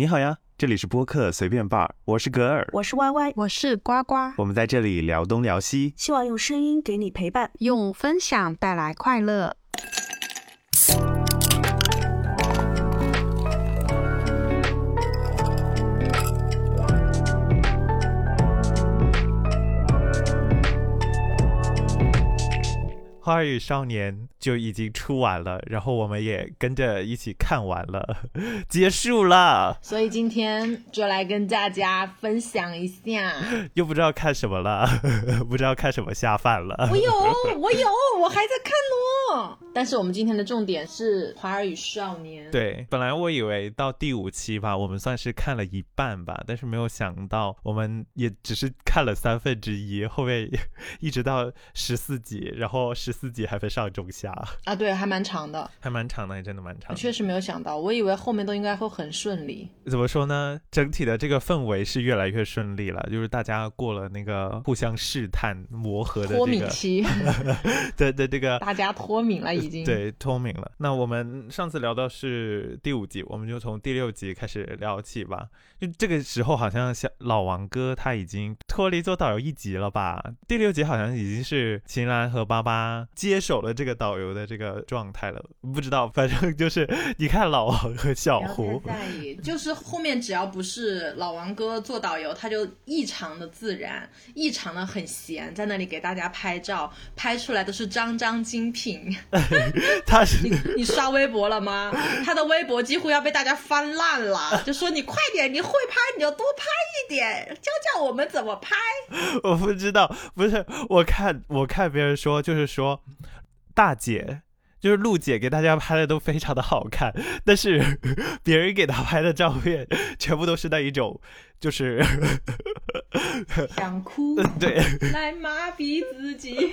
你好呀，这里是播客随便伴儿，我是格尔，我是歪歪。我是呱呱，我们在这里聊东聊西，希望用声音给你陪伴，用分享带来快乐。《花儿与少年》就已经出完了，然后我们也跟着一起看完了，结束了。所以今天就来跟大家分享一下，又不知道看什么了，不知道看什么下饭了。我有，我有，我还在看呢。但是我们今天的重点是《花儿与少年》。对，本来我以为到第五期吧，我们算是看了一半吧，但是没有想到，我们也只是看了三分之一，后面一直到十四集，然后十。四集还分上中下 啊，对，还蛮长的，还蛮长的，还真的蛮长。确实没有想到，我以为后面都应该会很顺利。怎么说呢？整体的这个氛围是越来越顺利了，就是大家过了那个互相试探、磨合的脱敏期，对对，这个大家脱敏了已经。对，脱敏了。那我们上次聊到是第五集，我们就从第六集开始聊起吧。就这个时候，好像像老王哥他已经脱离做导游一集了吧？第六集好像已经是秦岚和巴巴。接手了这个导游的这个状态了，不知道，反正就是你看老王和小胡，在意，就是后面只要不是老王哥做导游，他就异常的自然，异常的很闲，在那里给大家拍照，拍出来都是张张精品。他是你你刷微博了吗？他的微博几乎要被大家翻烂了，就说你快点，你会拍你就多拍一点，教教我们怎么拍。我不知道，不是我看我看别人说，就是说。大姐就是陆姐给大家拍的都非常的好看，但是别人给她拍的照片全部都是那一种，就是想哭，对，来麻痹自己，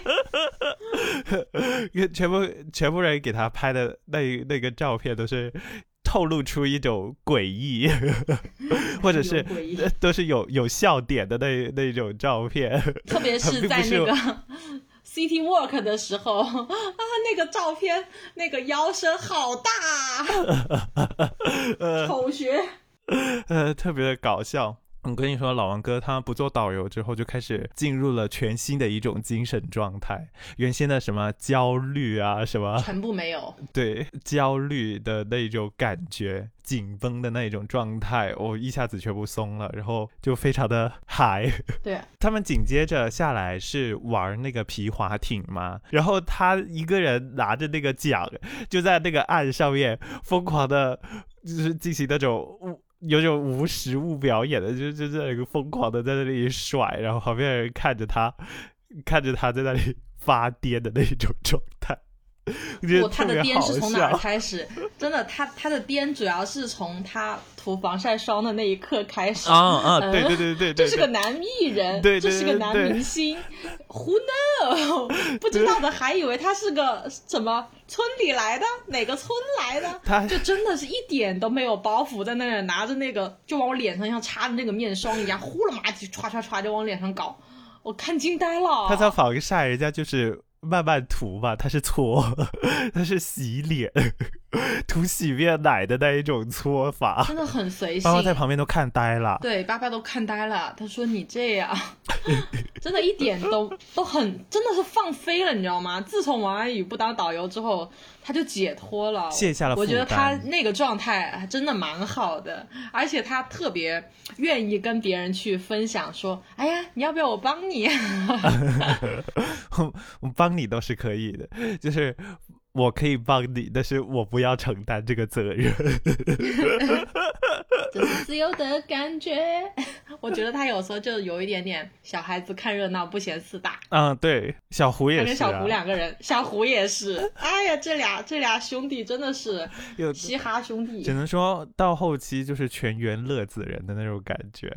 全部全部人给她拍的那那个照片都是透露出一种诡异，或者是都是有有笑点的那那种照片，特别是在那个。City Walk 的时候 啊，那个照片，那个腰身好大，丑学，呃，特别的搞笑。我跟你说，老王哥他不做导游之后，就开始进入了全新的一种精神状态。原先的什么焦虑啊，什么全部没有。对，焦虑的那种感觉，紧绷的那种状态，我一下子全部松了，然后就非常的嗨。对，他们紧接着下来是玩那个皮划艇嘛，然后他一个人拿着那个桨，就在那个岸上面疯狂的，就是进行那种。有种无实物表演的，就就在那个疯狂的在那里甩，然后旁边人看着他，看着他在那里发癫的那种状态。不，他的颠是从哪儿开始？真的，他他的颠主要是从他涂防晒霜的那一刻开始。啊啊，对对对对，这是个男艺人，这是个男明星。Who know？不知道的还以为他是个什么村里来的，哪个村来的？他就真的是一点都没有包袱，在那里拿着那个，就往我脸上像擦的那个面霜一样，呼了嘛唧唰唰唰就往脸上搞，我看惊呆了。他在防晒，人家就是。慢慢涂吧，它是搓，它是洗脸，涂洗面奶的那一种搓法，真的很随性。爸爸在旁边都看呆了，对，爸爸都看呆了。他说：“你这样，真的一点都都很，真的是放飞了，你知道吗？自从王安宇不当导游之后。”他就解脱了，卸下了。我觉得他那个状态还真的蛮好的，而且他特别愿意跟别人去分享，说：“哎呀，你要不要我帮你？”我 我帮你都是可以的，就是我可以帮你，但是我不要承担这个责任。这是自由的感觉。我觉得他有时候就有一点点小孩子看热闹不嫌事大。嗯，对，小胡也是。跟小胡两个人，小胡也是。哎呀，这俩这俩兄弟真的是嘻哈兄弟。只能说到后期就是全员乐子人的那种感觉。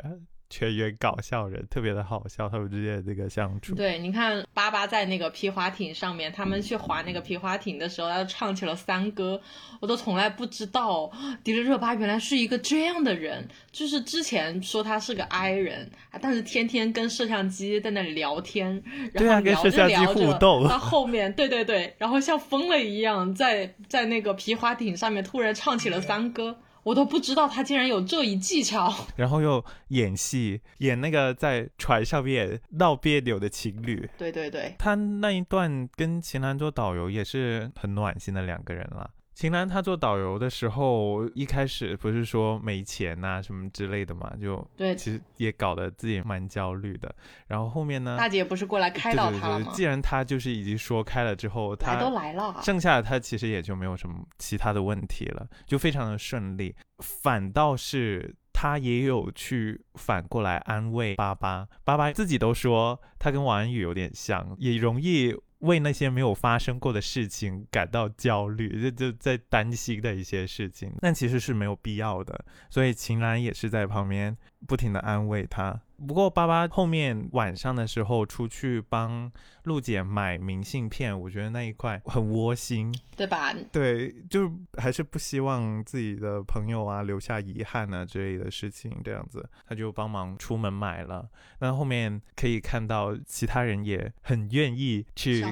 全员搞笑人，特别的好笑，他们之间的这个相处。对，你看，巴巴在那个皮划艇上面，他们去划那个皮划艇的时候，他唱起了三歌，我都从来不知道迪丽热巴原来是一个这样的人，就是之前说他是个 I 人，但是天天跟摄像机在那里聊天，然后聊着聊着，到后面，对对对，然后像疯了一样，在在那个皮划艇上面突然唱起了三歌。我都不知道他竟然有这一技巧。然后又演戏，演那个在船上面闹别扭的情侣。对对对，他那一段跟秦岚做导游也是很暖心的两个人了。秦岚她做导游的时候，一开始不是说没钱呐、什么之类的嘛，就对其实也搞得自己蛮焦虑的。然后后面呢，大姐不是过来开导他了吗？既然她就是已经说开了之后，他来都来了，剩下的她其实也就没有什么其他的问题了，就非常的顺利。反倒是她也有去反过来安慰巴巴，巴巴自己都说她跟王安宇有点像，也容易为那些没有发生过的事情感到焦虑，就就在担心的一些事情，但其实是没有必要的。所以秦岚也是在旁边不停的安慰他。不过巴巴后面晚上的时候出去帮陆姐买明信片，我觉得那一块很窝心。对吧？对，就还是不希望自己的朋友啊留下遗憾啊之类的事情，这样子，他就帮忙出门买了。那后面可以看到其他人也很愿意去，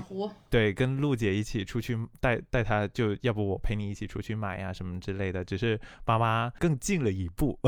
对，跟陆姐一起出去带带她，就要不我陪你一起出去买呀、什么之类的。只是爸妈更进了一步，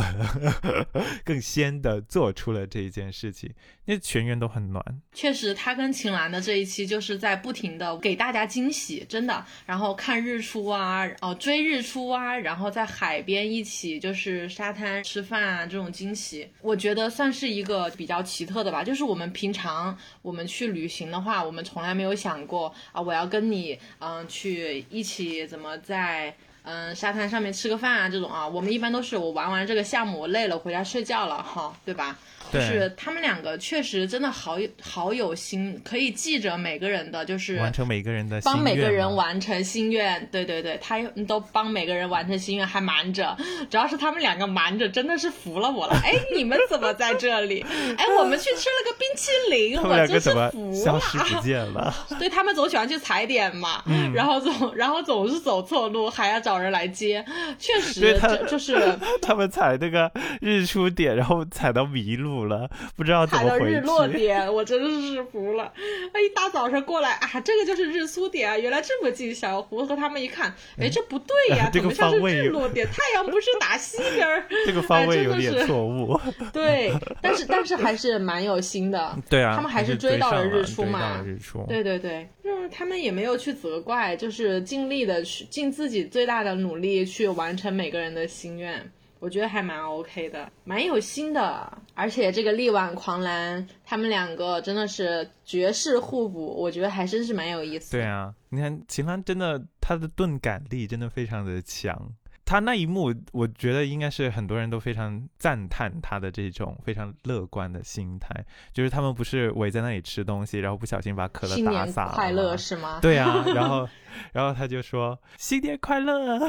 更先的做出了这一件事情，那全员都很暖。确实，他跟秦岚的这一期就是在不停的给大家惊喜，真的。然后看日出啊，哦追日出啊，然后在海边一起就是沙滩吃饭啊，这种惊喜，我觉得算是一个比较奇特的吧。就是我们平常我们去旅行的话，我们从来没有想过啊，我要跟你嗯、去一起怎么在。嗯，沙滩上面吃个饭啊，这种啊，我们一般都是我玩完这个项目，我累了回家睡觉了哈，对吧？就是他们两个确实真的好有好有心，可以记着每个人的，就是完成每个人的心帮每个人完成心愿。对对对，他都帮每个人完成心愿，还瞒着，主要是他们两个瞒着，真的是服了我了。哎，你们怎么在这里？哎，我们去吃了个冰淇淋，我真是服消失了。不见了？对他们总喜欢去踩点嘛，嗯然后总然后总是走错路，还要找人来接，确实对他这就是 他们踩那个日出点，然后踩到迷路了，不知道怎么踩到日落。点，我真是服了。哎，一大早上过来啊，这个就是日出点啊，原来这么近。小胡和他们一看，哎，这不对呀，这个怎么像是日落点？太阳不是打西边儿？这个方哎位有点错误。对，但是但是还是蛮有心的。对啊，他们还是是追追到了日出嘛追到了日出。对对对，就是他们也没有去责怪，就是尽力的去尽自己最大的努力去完成每个人的心愿。我觉得还蛮 OK 的，蛮有心的，而且这个力挽狂澜，他们两个真的是绝世互补，我觉得还真是蛮有意思。对啊，你看秦岚真的，她的钝感力真的非常的强。她那一幕，我觉得应该是很多人都非常赞叹他的这种非常乐观的心态。就是他们不是围在那里吃东西，然后不小心把可乐打洒了快乐是吗？对啊，然后，然后他就说新年快乐，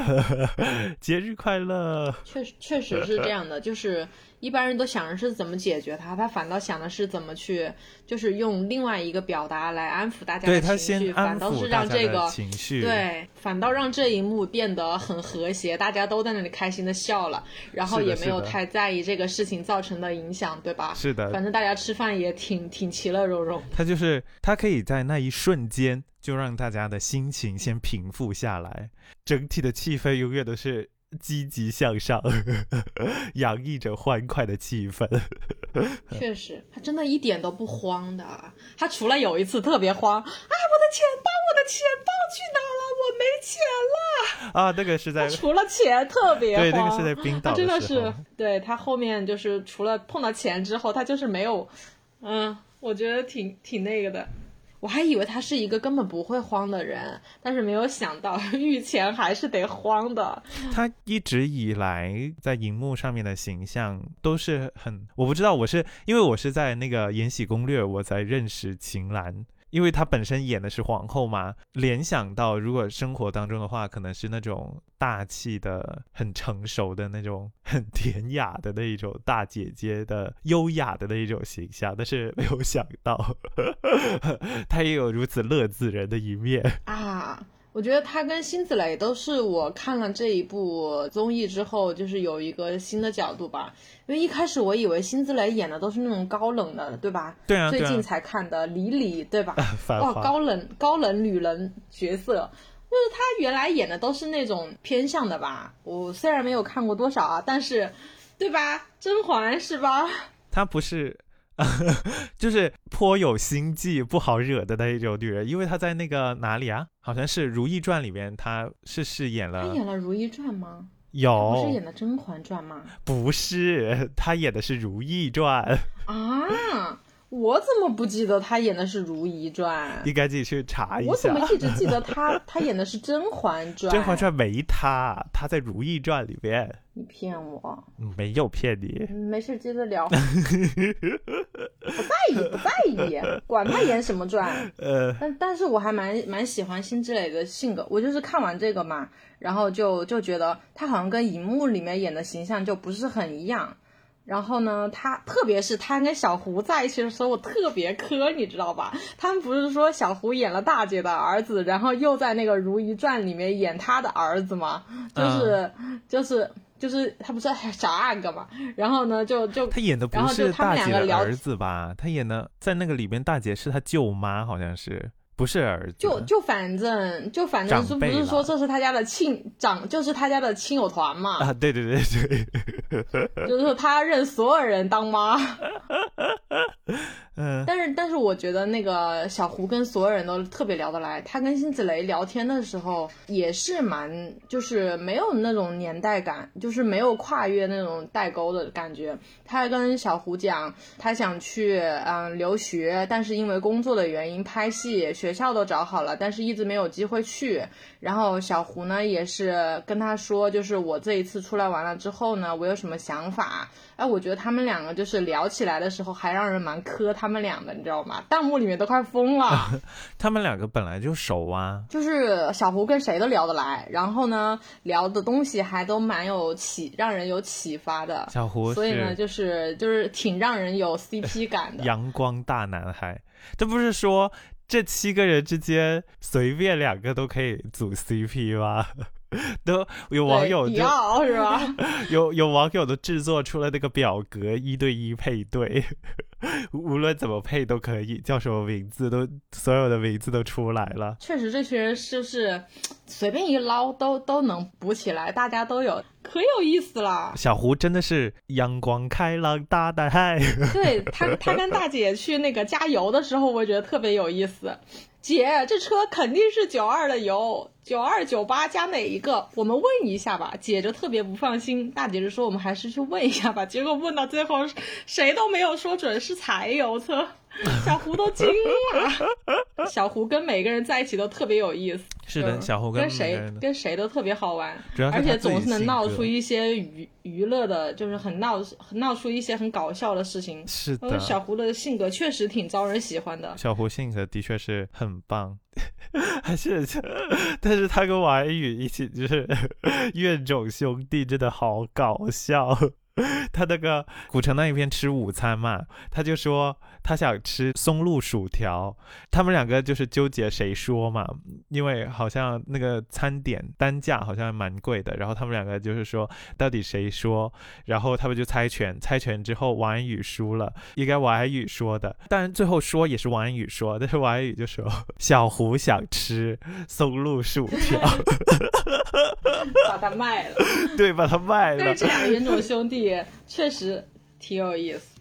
节日快乐。确实确实是这样的，就是一般人都想着是怎么解决它，他反倒想的是怎么去，就是用另外一个表达来安抚大家的情绪，反倒是让这个情绪，对，反倒让这一幕变得很和谐，大家都在那里开心的笑了，然后也没有太在意这个事情造成的影响，对吧？是的，反正大家吃饭也挺挺其乐融融。他就是他可以在那一瞬间就让大家的心情先平复下来，整体的气氛永远都是积极向上，洋溢着欢快的气氛。确实，他真的一点都不慌的。他除了有一次特别慌，啊，我的钱包，我的钱包去哪了？我没钱了。啊，那个是在除了钱特别慌，对，那个是在冰岛他真的是，对他后面就是除了碰到钱之后，他就是没有，嗯，我觉得挺挺那个的。我还以为他是一个根本不会慌的人，但是没有想到 御前还是得慌的。他一直以来在荧幕上面的形象都是很，我不知道我是因为我是在那个《延禧攻略》我才认识秦岚。因为她本身演的是皇后嘛，联想到如果生活当中的话，可能是那种大气的、很成熟的那种、很典雅的那一种大姐姐的优雅的那一种形象，但是没有想到，她也有如此乐子人的一面。啊，我觉得他跟辛芷蕾都是我看了这一部综艺之后，就是有一个新的角度吧。因为一开始我以为辛芷蕾演的都是那种高冷的，对吧？对啊，最近，才看的李李，对吧？繁哇，华高冷高冷女人角色，就是他原来演的都是那种偏向的吧。我虽然没有看过多少啊，但是，对吧？甄嬛是吧？她不是，就是颇有心计、不好惹的那一种女人，因为她在那个哪里啊？好像是《如懿传》里面，她是饰演了。她演了《如懿传》吗？有。不是演的《甄嬛传》吗？不是，她演的是《如懿传》啊。我怎么不记得他演的是《如懿传》？你赶紧去查一下。我怎么一直记得他 他演的是《甄嬛传》？《甄嬛传》没他，他在《如懿传》里边。你骗我？没有骗你。没事，接着聊。不在意，不在意，管他演什么传。呃，但但是我还蛮蛮喜欢辛芷蕾的性格。我就是看完这个嘛，然后就就觉得他好像跟荧幕里面演的形象就不是很一样。然后呢，他特别是他跟小胡在一起的时候，我特别磕，你知道吧？他们不是说小胡演了大姐的儿子，然后又在那个《如懿传》里面演他的儿子吗？就是就是就是他不是小阿哥嘛？然后呢，就就他演的不是大姐的儿子吧？他演的在那个里边，大姐是他舅妈，好像是。不是儿子，就就反正就反正是不是说这是他家的亲长，就是他家的亲友团嘛？啊，对对对对，就是说他认所有人当妈。嗯，但是但是我觉得那个小胡跟所有人都特别聊得来，他跟辛芷蕾聊天的时候也是蛮，就是没有那种年代感，就是没有跨越那种代沟的感觉。他还跟小胡讲，他想去嗯留学，但是因为工作的原因拍戏，学校都找好了，但是一直没有机会去。然后小胡呢也是跟他说，就是我这一次出来玩了之后呢，我有什么想法。哎，我觉得他们两个就是聊起来的时候，还让人蛮磕他们俩的，你知道吗？弹幕里面都快疯了。他们两个本来就熟啊，就是小胡跟谁都聊得来，然后呢，聊的东西还都蛮有启，让人有启发的。小胡，所以呢，就是就是挺让人有 CP 感的。阳光大男孩，这不是说这七个人之间随便两个都可以组 CP 吗？都有网友就是吧？有有网友都制作出了那个表格，一对一配对，无论怎么配都可以，叫什么名字都所有的名字都出来了。确实，这群人是不是随便一捞都都能补起来？大家都有，可有意思了。小胡真的是阳光开朗大男孩。对他，他跟 大姐去那个加油的时候，我觉得特别有意思。姐，这车肯定是九二的油，九二九八加哪一个？我们问一下吧。姐就特别不放心，大姐就说我们还是去问一下吧。结果问到最后，谁都没有说准是柴油车。小胡都惊了，小胡跟每个人在一起都特别有意思。是的，小胡跟谁跟谁都特别好玩，而且总是能闹出一些娱娱乐的，就是很闹闹出一些很搞笑的事情。是的，小胡的性格确实挺招人喜欢的。小胡性格的确是很棒，还是，但是他跟王安宇一起就是怨种兄弟，真的好搞笑。他那个古城那一片吃午餐嘛，他就说他想吃松露薯条，他们两个就是纠结谁说嘛，因为好像那个餐点单价好像蛮贵的，然后他们两个就是说到底谁说，然后他们就猜拳，猜拳之后王安宇输了，应该王安宇说的，但最后说也是王安宇说，但是王安宇就说 小胡想吃松露薯条，把他卖了，对，把他卖了，但是这俩冤种兄弟。也确实挺有意思，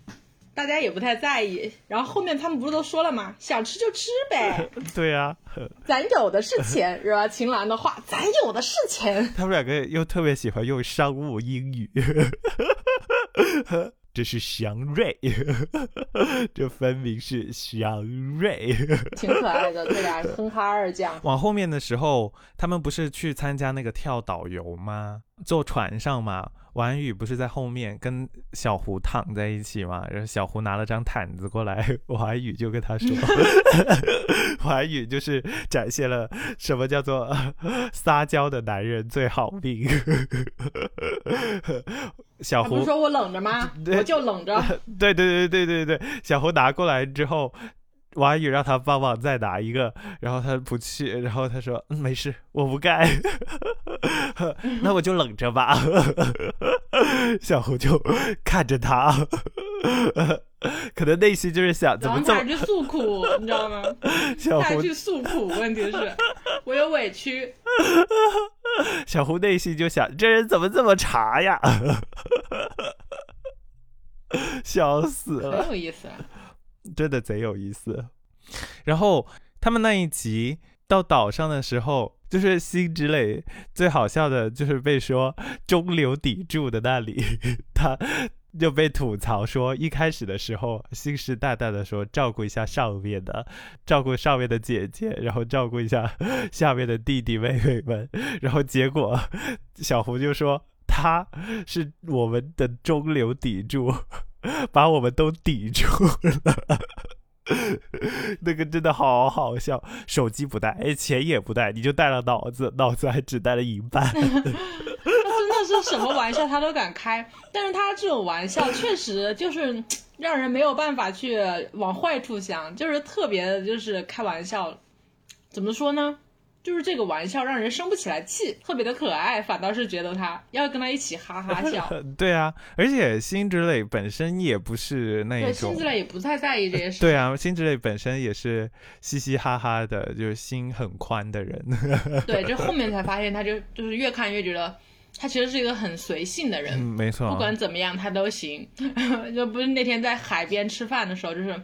大家也不太在意。然后后面他们不是都说了吗？想吃就吃呗。对呀，咱有的是钱，是吧？秦岚的话，咱有的是钱。他们两个又特别喜欢用商务英语。这是祥瑞，这分明是祥瑞，挺可爱的，这俩哼哈二将。往后面的时候，他们不是去参加那个跳导游吗？坐船上嘛。王安宇不是在后面跟小胡躺在一起嘛？然后小胡拿了张毯子过来，王安宇就跟他说：“王安宇就是展现了什么叫做 撒娇的男人最好命。”小胡说：“我冷着吗？我就冷着。”对对对对对对，小胡拿过来之后。王安宇让他帮忙再拿一个，然后他不去，然后他说：“没事，我不干，那我就冷着吧。”小胡就看着他，可能内心就是想怎么这么去诉苦，你知道吗？小胡他去诉苦，问题是，我有委屈，小胡内心就想这人怎么这么茶呀，笑死了很。有意思啊。真的贼有意思。然后他们那一集到岛上的时候，就是辛芷蕾最好笑的就是被说中流砥柱的那里，他就被吐槽说一开始的时候信誓旦旦的说照顾一下上面的，照顾上面的姐姐，然后照顾一下 下面的弟弟妹妹们，然后结果小胡就说他是我们的中流砥柱。把我们都抵住了，那个真的好好笑。手机不带，哎，钱也不带，你就带了脑子，脑子还只带了一半。他真的是什么玩笑他都敢开，但是他这种玩笑确实就是让人没有办法去往坏处想，就是特别的就是开玩笑，怎么说呢？就是这个玩笑让人生不起来气，特别的可爱，反倒是觉得他要跟他一起哈哈笑。对啊，而且辛芷蕾本身也不是那对，种辛芷，蕾也不太在意这些 事。对啊，辛芷蕾本身也是嘻嘻哈哈的，就是心很宽的人。对，就后面才发现，他就就是越看越觉得他其实是一个很随性的人，嗯，没错。不管怎么样他都行。就不是那天在海边吃饭的时候，就是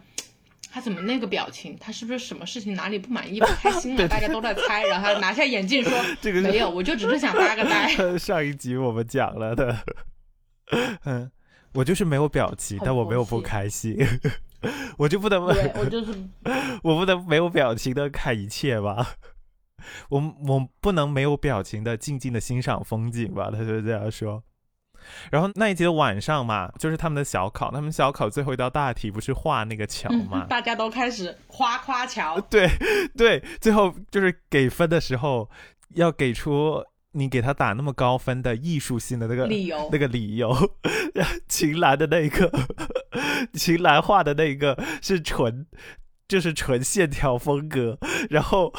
他怎么那个表情，他是不是什么事情哪里不满意、不开心了？大家都在猜，然后他拿下眼镜说 这个没有，我就只是想发个 呆。上一集我们讲了的，嗯，我就是没有表情，但我没有不开心，我就不能对我就是我不能没有表情的看一切吧？我我不能没有表情的静静的欣赏风景吧？他就这样说。然后那一集的晚上嘛，就是他们的小考，他们小考最后一道大题不是画那个桥嘛？大家都开始夸夸桥，对对，最后就是给分的时候要给出你给他打那么高分的艺术性的那个理由那个理由。秦岚的那个，秦岚画的那个是纯，就是纯线条风格，然后。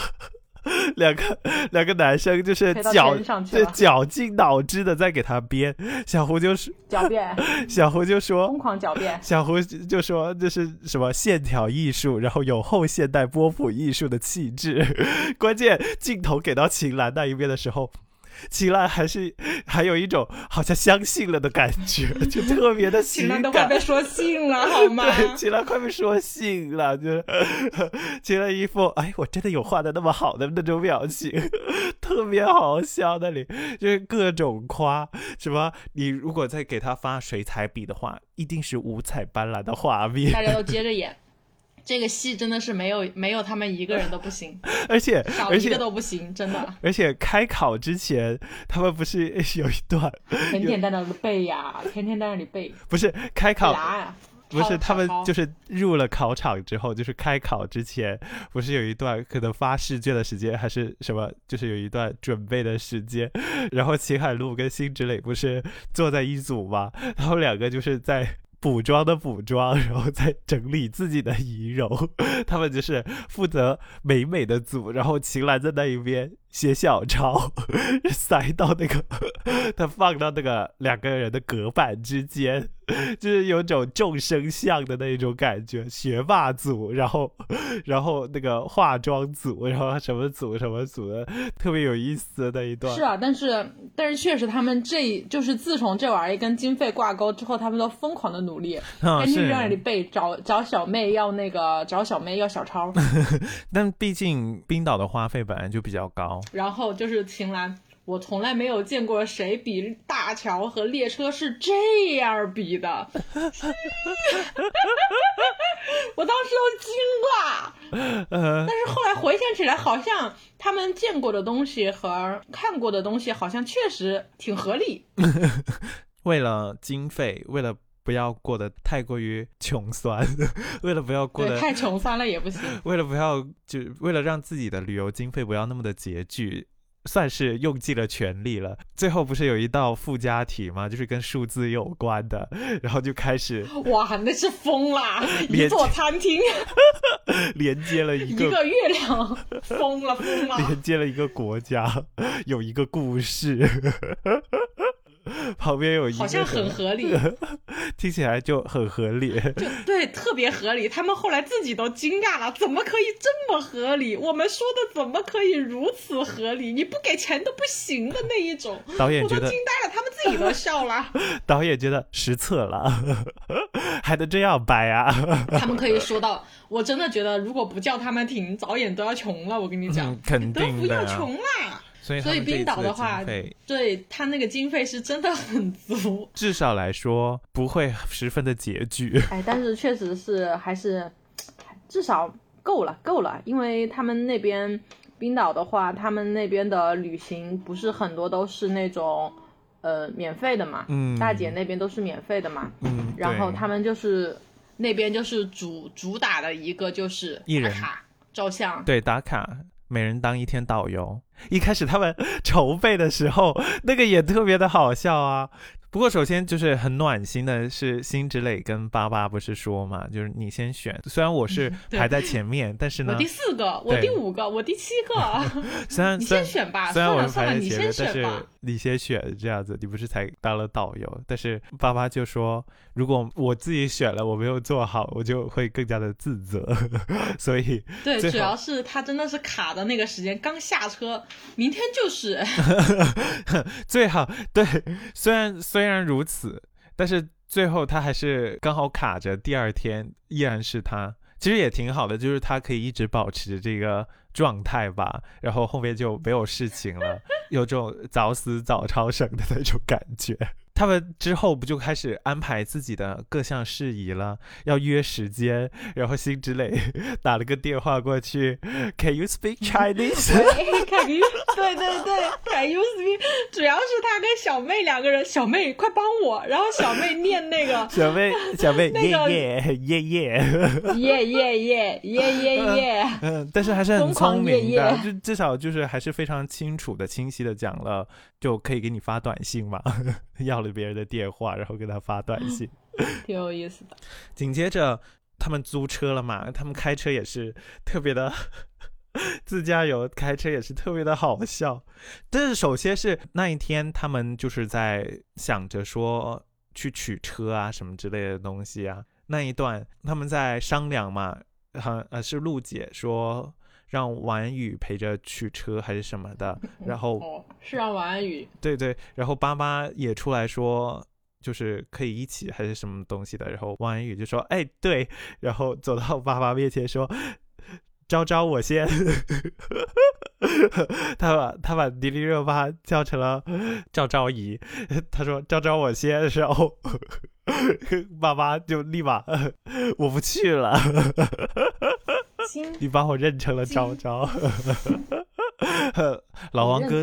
两个两个男生就是绞对绞尽脑汁的在给他编，小胡就是狡辩，小胡就说疯狂狡辩。小胡就说这是什么线条艺术，然后有后现代波普艺术的气质。关键镜头给到秦岚那一边的时候，秦岚还是还有一种好像相信了的感觉，就特别的秦情感。岚都快被 说信了，好吗？对，秦岚快被说信了，就是秦岚一副哎，我真的有画的那么好的那种表情，特别好笑。那里就是各种夸，什么你如果再给他发水彩笔的话，一定是五彩斑斓的画面。大家都接着演。这个戏真的是没有没有他们一个人都不行，而且少一个都不行，真的。而且开考之前，他们不是 有一段天天在那里背呀，天天在那里背，不是开考。不是，他们就是入了考场之后，就是开考之前，不是有一段可能发试卷的时间，还是什么，就是有一段准备的时间。然后秦海璐跟辛芷蕾不是坐在一组吗？他们两个就是在。补妆的补妆，然后再整理自己的仪容，他们就是负责美美的组，然后秦岚在那一边写小抄，塞到那个 他放到那个两个人的隔板之间，就是有种众生相的那种感觉。学霸组，然后然后那个化妆组，然后什么组什么组的，特别有意思的那一段。是啊，但是但是确实，他们这就是自从这玩意儿跟经费挂钩之后，他们都疯狂的努力，啊，天天是在那里背，找找小妹要那个找小妹要小抄，但毕竟冰岛的花费本来就比较高。然后就是秦岚。我从来没有见过谁比大桥和列车是这样比的，我当时都惊了。呃，但是后来回想起来，好像他们见过的东西和看过的东西，好像确实挺合理。为了经费，为了不要过得太过于穷酸，为了不要过，得，太穷酸了也不行。为了不要就为了让自己的旅游经费不要那么的拮据。算是用尽了全力了。最后不是有一道附加题吗？就是跟数字有关的，然后就开始 哇，那是疯啦！连一座餐厅，连接了一个一个月亮，疯了疯了！连接了一个国家，有一个故事。旁边有一个好像很合理，听起来就很合理。就对，特别合理。他们后来自己都惊讶了，怎么可以这么合理？我们说的怎么可以如此合理？你不给钱都不行的那一种，导演觉得我都惊，呆了，他们自己都笑了。导演觉得失策了，还能这样掰啊？他们可以说到，我真的觉得如果不叫他们停，导演都要穷了。我跟你讲，嗯肯定的啊要穷啦。所以所以冰岛的话，对他那个经费是真的很足。至少来说不会十分的拮据。哎，但是确实是还是至少够了，够了，因为他们那边冰岛的话，他们那边的旅行不是很多都是那种呃免费的嘛，嗯大姐那边都是免费的嘛，嗯，然后他们就是那边就是主主打的一个就是一人打卡照相，对打卡，每人当一天导游。一开始他们 筹备的时候，那个也特别的好笑啊。不过首先就是很暖心的是，辛芷蕾跟巴巴不是说嘛，就是你先选。虽然我是 排在前面，但是呢我第，四个，我第五个，我第七个，虽 然你先选吧，虽然我是算了你排在前面先，但是选。你先选这样子，你不是才当了导游？但是巴巴就说，如果我自己选了，我没有做好，我就会更加的自责。所以对，主要是他真的是卡的那个时间，刚下车，明天就是，最好对，虽然虽然如此，但是最后他还是刚好卡着，第二天依然是他。其实也挺好的，就是他可以一直保持这个状态吧，然后后面就没有事情了，有种早死早超生的那种感觉。他们之后不就开始安排自己的各项事宜了，要约时间，然后辛芷蕾 打了个电话过去，Can you speak Chinese？Can you？，对对对，，Can you speak？主要是他跟小妹两个人，小妹快帮我，然后小妹念那个小妹，小妹，那个耶耶耶耶。耶耶耶耶耶耶，嗯，但是还是很聪明的，就至少就是还是非常清楚的、清晰的讲了，就可以给你发短信嘛，要了别人的电话，然后给他发短信。挺有意思的。紧接着他们租车了嘛，他们开车也是特别的。自驾游开车也是特别的好笑，但是首先是那一天他们就是在想着说去取车啊什么之类的东西啊，那一段他们在商量嘛，好呃是陆姐说让王安宇陪着取车还是什么的，然后哦，是让王安宇。对对，然后爸妈也出来说，就是可以一起还是什么东西的，然后王安宇就说，哎对，然后走到爸爸面前说，昭昭我先，他把他把迪丽热巴叫成了赵昭仪，他说昭昭我先，然后 爸妈就立马我不去了，金你把我认成了昭昭，老王哥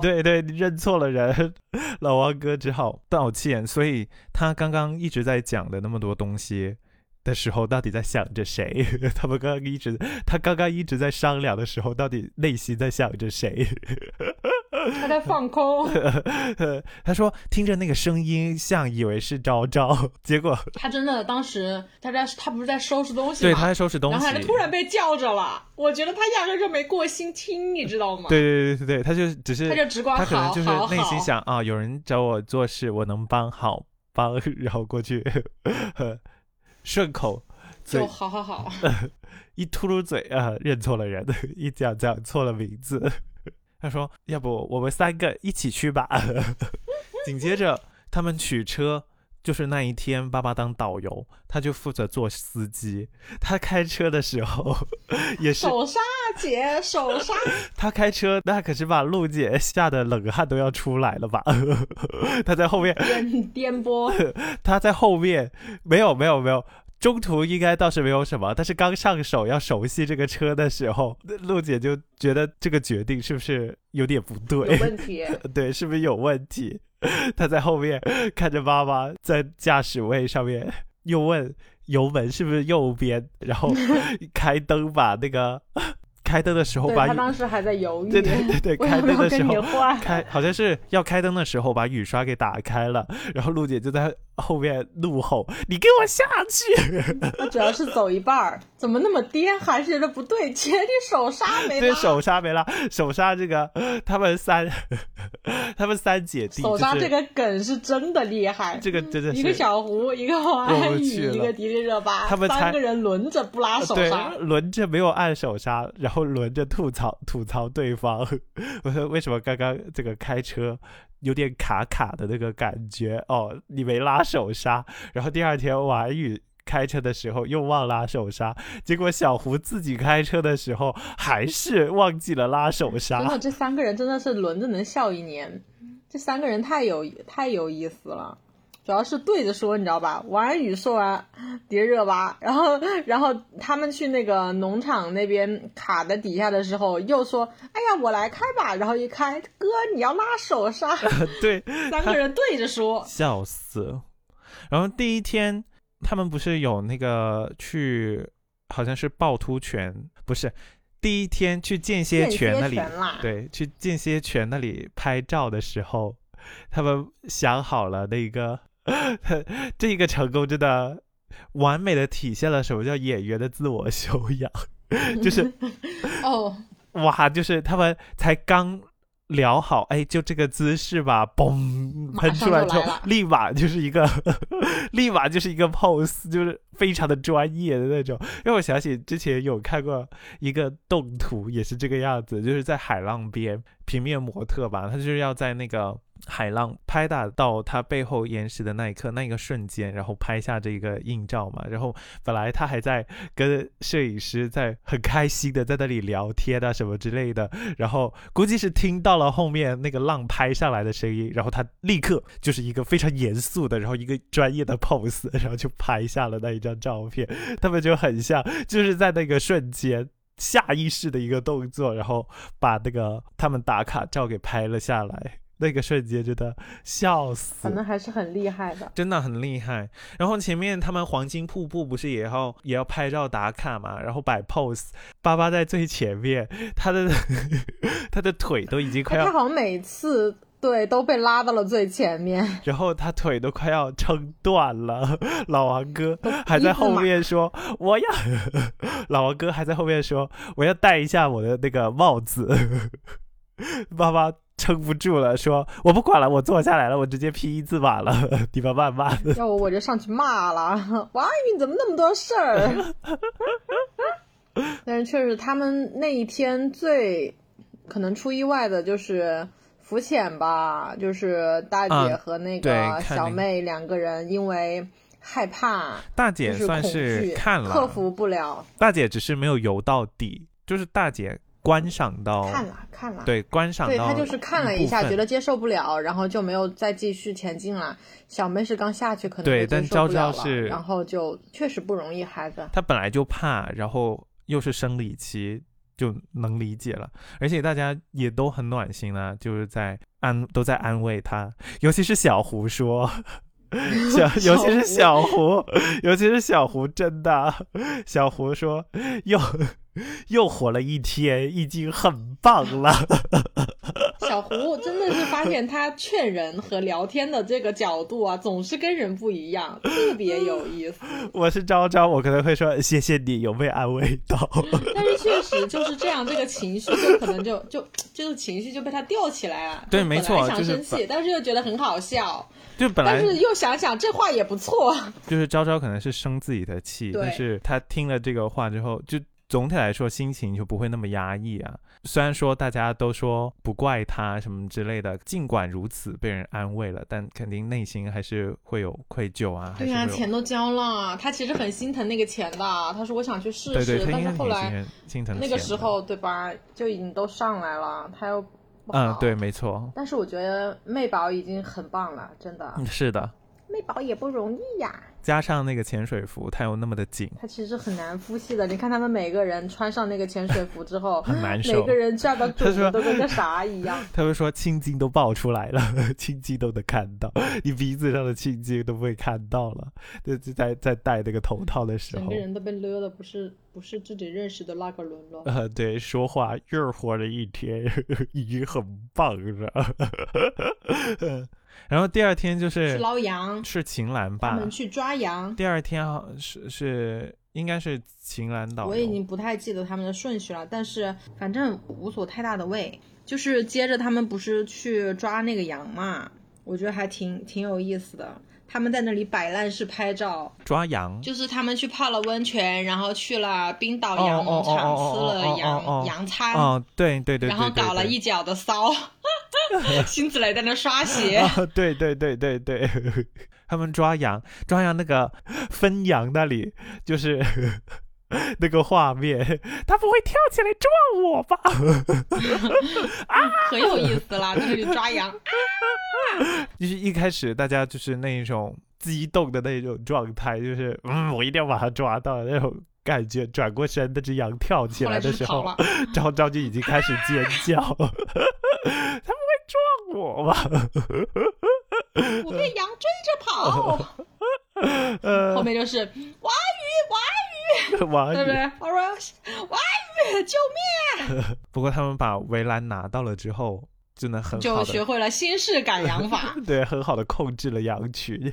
对对，你认错了人，老王哥只好道歉。所以他刚刚一直在讲的那么多东西的时候，到底在想着谁？他们刚刚一直，他刚刚一直在商量的时候，到底内心在想着谁？他在放空，他说听着那个声音像以为是昭昭，结果他真的当时他在他不是在收拾东西吗对？他在收拾东西然后。他就突然被叫着了，我觉得他压根就没过心听，你知道吗？对对对对对，他就只是他就直观他可能就是内心想啊，有人找我做事，我能帮好帮，然后过去顺口 就好好好，一秃噜嘴啊，认错了人，一讲讲错了名字。他说：“要不我们三个一起去吧。”紧接着他们取车，就是那一天爸爸当导游，他就负责做司机。他开车的时候也是，手刹姐，手刹，他开车那可是把陆姐吓得冷汗都要出来了吧？他在后面颠颠簸，他在后面没有没有没有，中途应该倒是没有什么，但是刚上手要熟悉这个车的时候，陆姐就觉得这个决定是不是有点不对有对？问题。对，是不是有问题？她在后面看着妈妈在驾驶位上面，又问油门是不是右边，然后开灯把那个开灯的时候把雨他当时还在犹豫，对对对对，开灯的时候？开好像是要开灯的时候把雨刷给打开了，然后陆姐就在后面怒吼：“你给我下去！” 他主要是走一半儿，怎么那么颠？还是觉得不对，前提手刹没拉。对手刹没拉，手刹这个他们三他们三姐弟，手刹这个梗是真的厉害，这个真的是一个小胡，一个王安宇，一个迪丽热巴，他们三个人轮着不拉手刹，轮着没有按手刹，然后轮着吐槽吐槽对方。我说为什么刚刚这个开车？有点卡卡的那个感觉哦，你没拉手刹，然后第二天王宇开车的时候又忘拉手刹，结果小胡自己开车的时候还是忘记了拉手刹。真的，这三个人真的是轮着能笑一年，这三个人太有太有意思了。主要是对着说，你知道吧？王安宇说完，迪热巴，然后，然后他们去那个农场那边卡的底下的时候，又说：“哎呀，我来开吧。”然后一开，哥，你要拉手刹。对，三个人对着说，笑死。然后第一天，他们不是有那个去，好像是趵突泉，不是第一天去间歇泉那里，对，去间歇泉那里拍照的时候，他们想好了那个。这一个成功真的完美的体现了什么叫演员的自我修养，就是 哦，哇，就是他们才刚聊好，哎，就这个姿势吧，嘣喷出来之后，立马就是一个，立马就是一个 pose，就是非常的专业的那种。因为我想起之前有看过一个动图，也是这个样子，就是在海浪边，平面模特吧，他就是要在那个。海浪拍打到他背后岩石的那一刻，那一个瞬间，然后拍下这个硬照嘛。然后本来他还在跟摄影师在很开心的在那里聊天啊什么之类的。然后估计是听到了后面那个浪拍上来的声音，然后他立刻就是一个非常严肃的，然后一个专业的 pose，然后就拍下了那一张照片。他们就很像，就是在那个瞬间下意识的一个动作，然后把那个他们打卡照给拍了下来。那个瞬间觉得笑死，反正还是很厉害的，真的很厉害。然后前面他们黄金瀑布不是也要也要拍照打卡嘛，然后摆 pose，巴巴在最前面，他的 他的腿都已经快要，他好像每次对都被拉到了最前面，然后他腿都快要撑断了。老王哥还在后面说我要，老王哥还在后面说我要戴一下我的那个帽子，爸爸。撑不住了，说我不管了，我坐下来了，我直接批一字马了，你们慢慢的。要我我就上去骂了，王安宇怎么那么多事儿？但是确实，他们那一天最可能出意外的就是浮潜吧，就是大姐和那个小妹两个人因为害怕，大姐算是看了，克服不了。大姐只是没有游到底，就是大姐。观赏到看了看了，对观赏到，对他就是看了一下，觉得接受不了，然后就没有再继续前进了。小妹是刚下去，可能对，但昭昭是，然后就确实不容易，孩子。他本来就怕，然后又是生理期，就能理解了。而且大家也都很暖心啊，就是在安都在安慰他，尤其是小胡说。小，尤其是小胡，尤其是小胡，真的，小胡说又又火了一天，已经很棒了。小胡真的是发现他劝人和聊天的这个角度啊，总是跟人不一样，特别有意思。我是昭昭，我可能会说谢谢你，有被安慰到。但是确实就是这样，这个情绪就可能就就就是情绪就被他吊起来了。对，没错，想生气，但是又觉得很好笑。就本来，但是又想想这话也不错。就是昭昭可能是生自己的气，但是他听了这个话之后，就总体来说心情就不会那么压抑啊。虽然说大家都说不怪他什么之类的，尽管如此被人安慰了，但肯定内心还是会有愧疚啊。对呀，钱都交了，他其实很心疼那个钱的。他说我想去试试，但是后来心疼那个时候对吧，就已经都上来了，他又。嗯，对，没错。但是我觉得妹宝已经很棒了，真的。是的，妹宝也不容易呀。加上那个潜水服，它又那么的紧，它其实很难呼吸的。你看他们每个人穿上那个潜水服之后，很难受，每个人站到肚子都跟个啥一样。他们说青筋都爆出来了，青筋都能看到，你鼻子上的青筋都不会看到了。就在在戴那个头套的时候，整个人都被勒的不是不是自己认识的那个人了。呃，对，说话又活了一天，已经很棒了。然后第二天就是去捞羊，是秦岚吧？他们去抓羊。第二天好是是应该是秦岚岛。我已经不太记得他们的顺序了，但是反正无所太大的味。就是接着他们不是去抓那个羊嘛，我觉得还挺挺有意思的。他们在那里摆烂式拍照，抓羊，就是他们去泡了温泉，然后去了冰岛哦羊农场吃了羊哦羊餐，哦，对对对对，然后搞了一脚的骚，辛子雷在那刷鞋。啊，对对对对对，他们抓羊，抓羊那个分羊那里就是 那个画面，他不会跳起来撞我吧？啊可有意思啦，去抓羊。就是一开始大家就是那一种激动的那种状态，就是嗯，我一定要把它抓到那种感觉。转过身，那只羊跳起来来的时候就是跑了，，昭昭就已经开始尖叫，他不会撞我吧？我被羊追着跑。呃，后面就是蛙鱼，王 对不对宇。？我说蛙鱼，救命！不过他们把围栏拿到了之后，真的很好就学。。会了新式赶羊法对，很好的控制了羊群，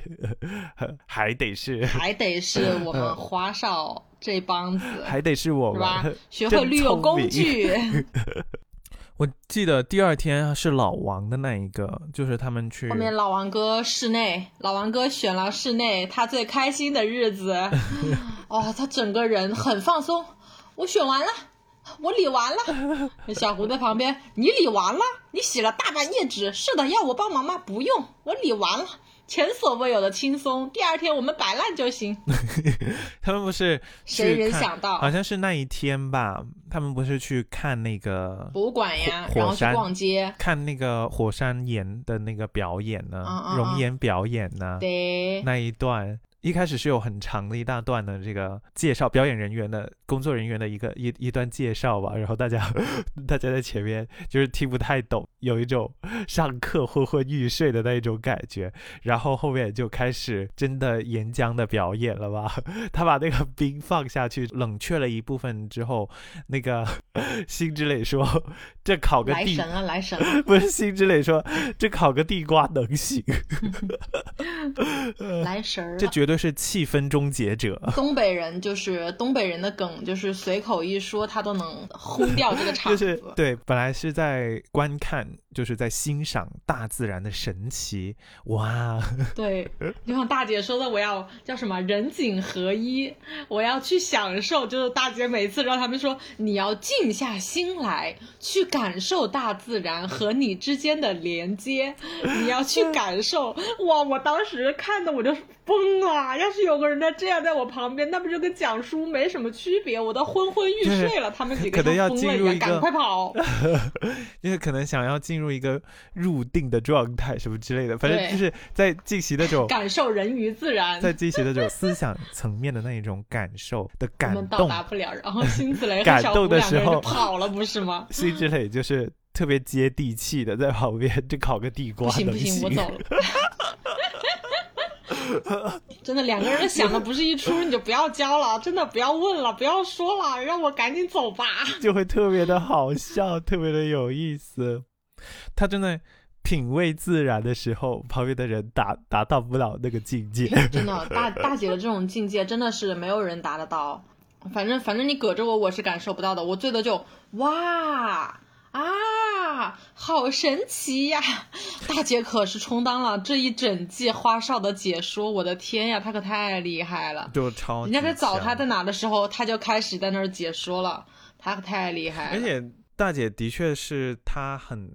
还得是，还得是我们花少这帮子，还得是我是吧们。？学会利用工具。我记得第二天是老王的那一个，就是他们去后面老王哥室内，老王哥选了室内他最开心的日子，哦，他整个人很放松。我选完了，我理完了。小胡在旁边，你理完了？你洗了大半页纸，是的，要我帮忙吗？不用，我理完了，前所未有的轻松。第二天我们摆烂就行。他们不是谁人想到好像是那一天吧？他们不是去看那个博物馆呀，然后去逛街。看那个火山岩的那个表演呢，嗯嗯嗯熔岩表演呢，对，那一段。一开始是有很长的一大段的这个介绍表演人员的工作人员的一个一一段介绍吧，然后大家 大家在前面就是听不太懂，有一种上课昏昏欲睡的那一种感觉，然后后面就开始真的岩浆的表演了吧？他把那个冰放下去，冷却了一部分之后，那个 辛 之磊说：“这烤个地来神了，来神了，不是辛之磊说这烤个地瓜能行，来神儿了。这绝对是气氛终结者。东北人就是东北人的梗，就是随口一说，他都能轰掉这个场子。就是对，本来是在观看，就是在欣赏大自然的神奇，哇！对，就像大姐说的，我要叫什么人景合一，我要去享受。就是大姐每次让他们说，你要静下心来，去感受大自然和你之间的连接，你要去感受。哇，我当时看的我就疯了！要是有个人在这样在我旁边，那不就跟讲书没什么区别？我都昏昏欲睡了，他们几个可能要进入一个赶快跑！因为可能想要进入一个入定的状态什么之类的，反正就是在进行那种 感受人与自然。在进行那种思想层面的那一种感受的我感动到。达不了，然后辛子蕾和 感动的时候跑了，不是吗？辛芷蕾就是特别接地气的在旁边，就烤个地瓜行不行，我走了。真的，两个人想的不是一出，你就不要教了，真的不要问了，不要说了，让我赶紧走吧。就会特别的好笑，特别的有意思。他真的品味自然的时候，旁边的人达达到不了那个境界。真的，大大姐的这种境界真的是没有人达得到。反正反正你搁着我，我是感受不到的。我最多就哇啊，好神奇呀！大姐可是充当了这一整季花少的解说，我的天呀，她可太厉害了。就超人家在找强他在哪的时候，她就开始在那儿解说了，她可太厉害了。而且大姐的确是她很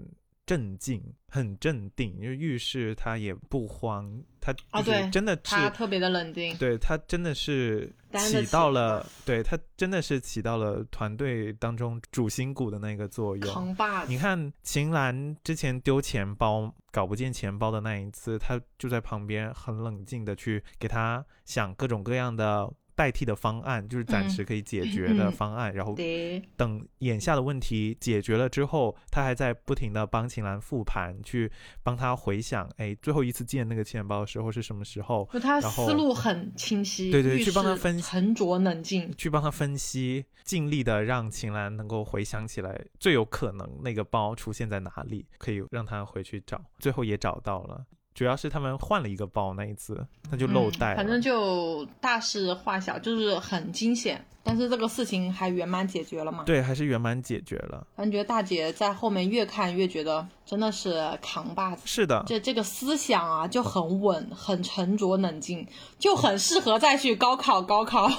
镇静、很镇定，就是遇事他也不慌，他就是啊对真的是他特别的冷静，对他真的是起到了，对他真的是起到了团队当中主心骨的那个作用。扛把子你。看秦岚之前丢钱包搞不见钱包的那一次，他就在旁边很冷静的去给他想各种各样的代替的方案，就是暂嗯时可以解决的嗯方案，然后对，等眼下的问题解决了之后，他还在不停的帮秦岚复盘，去帮他回想，哎，最后一次见那个钱包的时候是什么时候，就他思路很清晰，遇对对去帮他分析沉着冷静。去帮他分析，尽力的让秦岚能够回想起来最有可能那个包出现在哪里，可以让他回去找，最后也找到了。主要是他们换了一个包那一次，那就漏带反正就大事化小，就是很惊险。但是这个事情还圆满解决了吗？对，还是圆满解决了。感觉大姐在后面越看越觉得真的是扛把子。是的，这这个思想啊就很稳，很沉着冷静，就很适合再去高考。高考，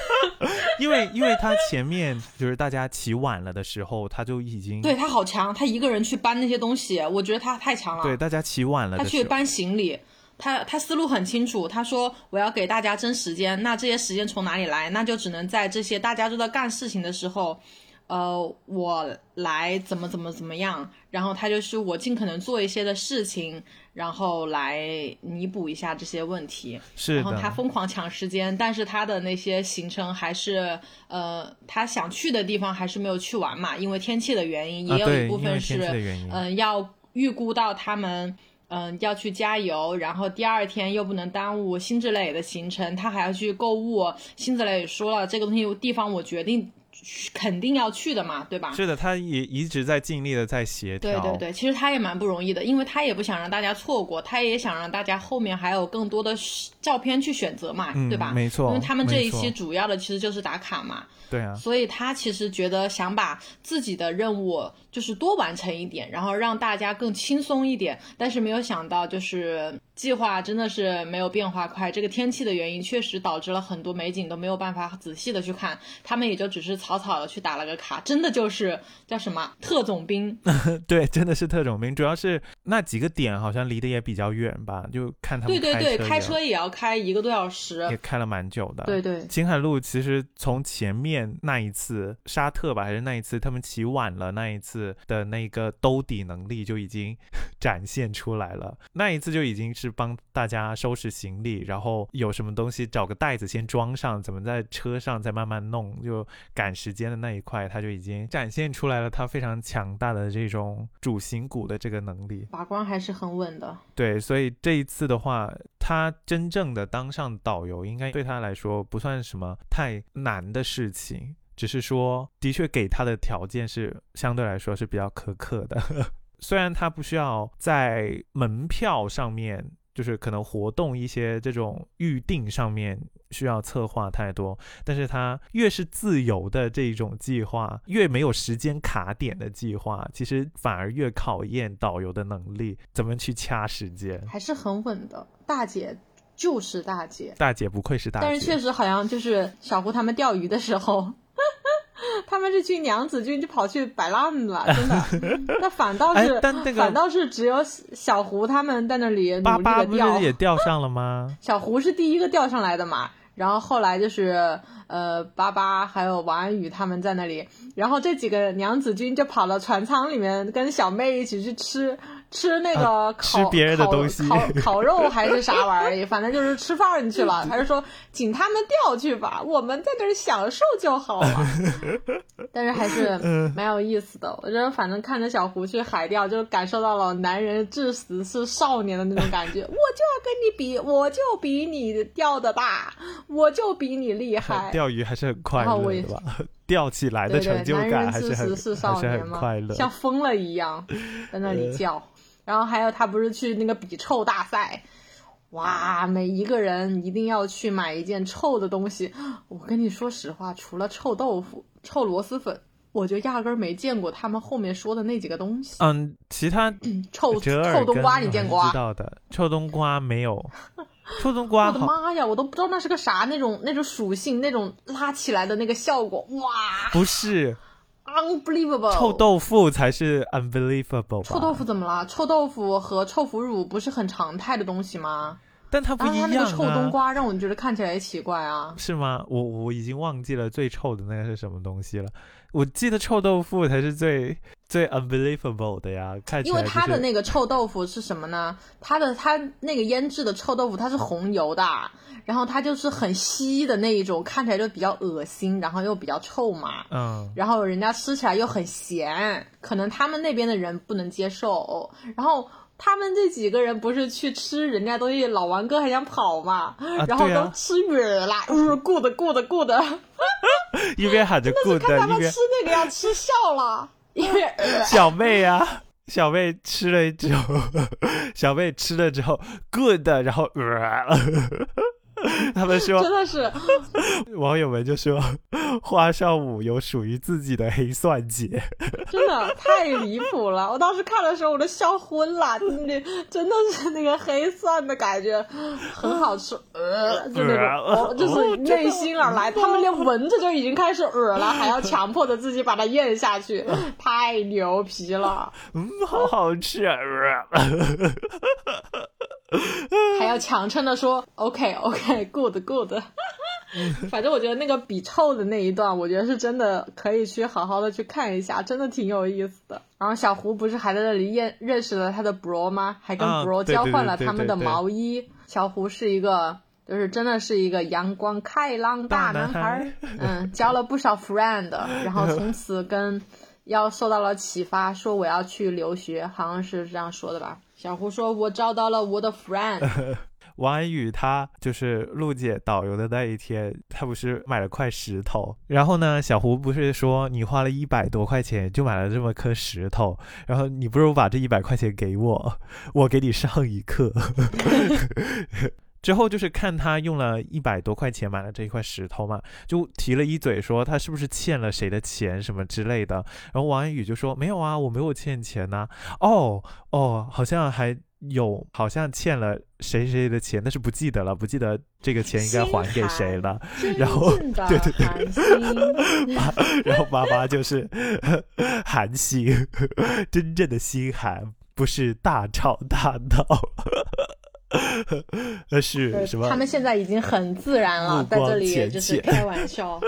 因为因为他前面就是大家起晚了的时候，他就已经对他好强，他一个人去搬那些东西，我觉得他太强了。对大家起晚了他去搬行李，他他思路很清楚。他说我要给大家争时间，那这些时间从哪里来？那就只能在这些大家都在干事情的时候，呃，我来怎么怎么怎么样。然后他就是我尽可能做一些的事情，然后来弥补一下这些问题。是然后他，疯狂抢时间，但是他的那些行程还是呃，他想去的地方还是没有去完嘛，因为天气的原因，啊也有一部分是嗯、要预估到他们。嗯，要去加油，然后第二天又不能耽误辛芷蕾的行程，他还要去购物。辛芷蕾也说了，这个东西地方我决定肯定要去的嘛，对吧？是的，他也一直在尽力的在协调。对对对，其实他也蛮不容易的，因为他也不想让大家错过，他也想让大家后面还有更多的照片去选择嘛，嗯对吧？没错因为他们这一期主要的其实就是打卡嘛，对啊，所以他其实觉得想把自己的任务就是多完成一点，然后让大家更轻松一点，但是没有想到就是计划真的是没有变化快，这个天气的原因确实导致了很多美景都没有办法仔细的去看，他们也就只是草草的去打了个卡，真的就是叫什么特种兵。对，真的是特种兵，主要是那几个点好像离得也比较远吧，就看他们对对对，开开车也要开一个多小时也。开了蛮久的。对对，秦海璐其实从前面那一次沙特吧，还是那一次他们起晚了那一次的那个兜底能力就已经 展现出来了。那一次就已经是帮大家收拾行李，然后有什么东西找个袋子先装上，怎么在车上再慢慢弄，就赶时间的那一块，他就已经展现出来了他非常强大的这种主心骨的这个能力。把关还是很稳的。对，所以这一次的话，他真正的当上导游，应该对他来说不算什么太难的事情，只是说，的确给他的条件是相对来说是比较苛刻的。虽然他不需要在门票上面，就是可能活动一些这种预定上面需要策划太多，但是他越是自由的这种计划，越没有时间卡点的计划，其实反而越考验导游的能力，怎么去掐时间。还是很稳的，大姐就是大姐。大姐不愧是大姐，但是确实好像就是小胡他们钓鱼的时候，他们这群娘子军就跑去摆烂了，真的。那反倒是，哎但那个反倒是只有小胡他们在那里努力的钓。巴巴不是。也钓上了吗？小胡是第一个钓上来的嘛，然后后来就是呃巴巴还有王安宇他们在那里，然后这几个娘子军就跑到船舱里面跟小妹一起去吃吃那个啊烤、吃别人的烤东西烤 烤肉还是啥玩意儿，反正就是吃饭去了。还是说请他们钓去吧，我们在那儿享受就好了。但是还是嗯蛮有意思的，我觉得反正看着小胡去海钓，就感受到了男人至死是少年的那种感觉。我就要跟你比，我就比你钓的大，我就比你厉害。钓鱼还是很快乐的吧？钓起来的成就男人感还是很自死是少还是很快乐，。像疯了一样在那里叫。然后还有他不是去那个比臭大赛，哇，每一个人一定要去买一件臭的东西。我跟你说实话，除了臭豆腐、臭螺蛳粉，我就压根儿没见过他们后面说的那几个东西。嗯，其他 臭臭冬瓜，你见过啊？知？道的，臭冬瓜没有，臭冬瓜 我的妈呀，我都不知道那是个啥，那种那种属性，那种拉起来的那个效果，哇。不是，unbelievable！臭豆腐才是 unbelievable？臭豆腐怎么了？臭豆腐和臭腐乳不是很常态的东西吗？但它不一样啊。它那个臭冬瓜让我觉得看起来也奇怪啊。是吗？我我已经忘记了最臭的那个是什么东西了。我记得臭豆腐才是最最 unbelievable 的呀，看起因为来就是它的那个臭豆腐是什么呢？它的它那个腌制的臭豆腐它是红油的，然后它就是很稀的那一种，看起来就比较恶心，然后又比较臭嘛。嗯，然后人家吃起来又很咸，可能他们那边的人不能接受。然后他们这几个人不是去吃人家东西，老王哥还想跑嘛，然后都吃远了，呃，good good good，一边喊着 good，看他们一边吃那个要吃笑了，因为、小妹啊，小妹吃了之后，小妹吃了之后，good，然后，呃、他们说，真的是，网友们就说，花少五有属于自己的黑蒜节，真的太离谱了！我当时看的时候，我都笑昏了，那真的是那个黑蒜的感觉，很好吃，呃，就那种，哦、就是内心而来，他们连闻着就已经开始恶了，还要强迫着自己把它咽下去，太牛皮了！嗯，好好吃啊！还要强撑的说 OK OK good good，反正我觉得那个比臭的那一段，我觉得是真的可以去好好的去看一下，真的挺有意思的。然后小胡不是还在那里认认识了他的 bro 吗？还跟 bro 交换了他们的毛衣。小胡是一个，就是真的是一个阳光开朗大男孩，嗯，交了不少 friend，然后从此跟要受到了启发，说我要去留学，好像是这样说的吧。小胡说：“我找到了我的 friend。”王安宇他就是陆姐导游的那一天，他不是买了块石头，然后呢，小胡不是说你花了一百多块钱就买了这么颗石头，然后你不如把这一百块钱给我，我给你上一课。之后就是看他用了一百多块钱买了这一块石头嘛，就提了一嘴说他是不是欠了谁的钱什么之类的。然后王安宇就说没有啊，我没有欠钱呐、哦哦，好像还有，好像欠了谁谁的钱，但是不记得了，不记得这个钱应该还给谁了。然后 对对对，然后妈妈就是寒心，真正的心寒，不是大吵大闹。呃是什么？他们现在已经很自然了，在这里就是开玩笑，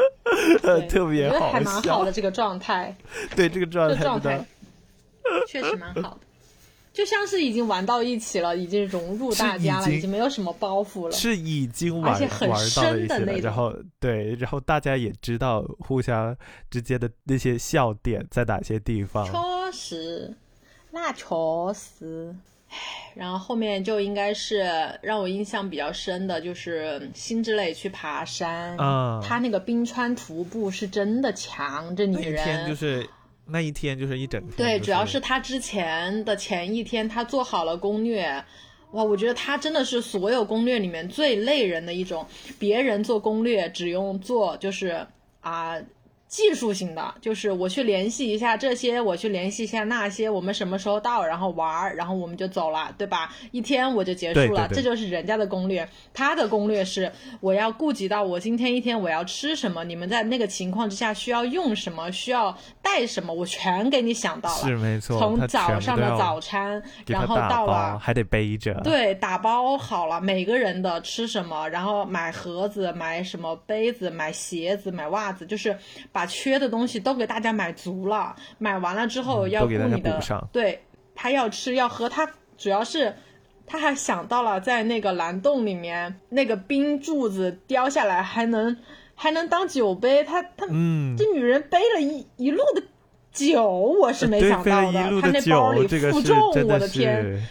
特别好笑，还蛮好的这个状态。对这个状态，状态确实蛮好的，就像是已经玩到一起了，已经融入大家了，已经没有什么包袱了，是已经玩，而且很深的那种。然后对，然后大家也知道互相之间的那些笑点在哪些地方。确实，那确实。然后后面就应该是让我印象比较深的，就是辛芷蕾去爬山，嗯，她那个冰川徒步是真的强，这女人。那天就是那一天就是一整天。对，就是、主要是他之前的前一天，他做好了攻略，哇，我觉得他真的是所有攻略里面最累人的一种。别人做攻略只用做就是啊。技术性的，就是我去联系一下这些，我去联系一下那些，我们什么时候到，然后玩儿，然后我们就走了，对吧？一天我就结束了，对对对这就是人家的攻略。他的攻略是我要顾及到我今天一天我要吃什么，你们在那个情况之下需要用什么，需要带什么，我全给你想到了。是没错，从早上的早餐，然后到了还得背着，对，打包好了每个人的吃什么，然后买盒子，买什么杯子，买鞋子，买袜子，就是。把缺的东西都给大家买足了，买完了之后要顾你的，嗯、对他要吃要喝，他主要是他还想到了在那个蓝洞里面那个冰柱子雕下来还能还能当酒杯，他他、嗯、这女人背了一一路的酒，我是没想到的，他那包里负重，我的天，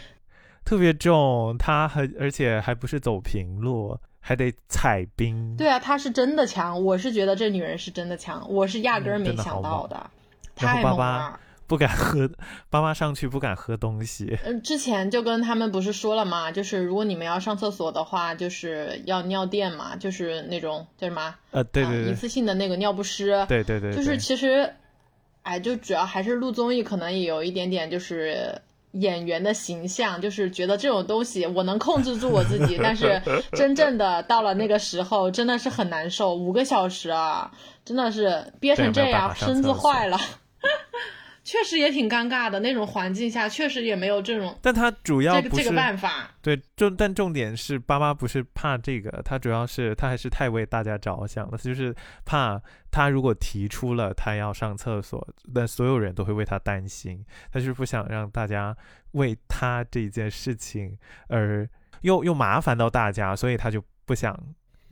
特别重，他还而且还不是走平路。还得踩冰，对啊，她是真的强，我是觉得这女人是真的强，我是压根儿没想到的，嗯、太猛了。不敢喝，爸妈上去不敢喝东西。嗯，之前就跟他们不是说了嘛，就是如果你们要上厕所的话，就是要尿垫嘛，就是那种叫什么？呃，对对对，一次性的那个尿不湿。对对对，就是其实，哎，就主要还是录综艺，可能也有一点点就是。演员的形象就是觉得这种东西我能控制住我自己，但是真正的到了那个时候真的是很难受，五个小时啊，真的是憋成这样，身子坏了。确实也挺尴尬的那种环境下，确实也没有这种。但他主要这个这个办法，对重但重点是爸妈不是怕这个，他主要是他还是太为大家着想了，就是怕他如果提出了他要上厕所，那所有人都会为他担心，他就是不想让大家为他这件事情而又又麻烦到大家，所以他就不想。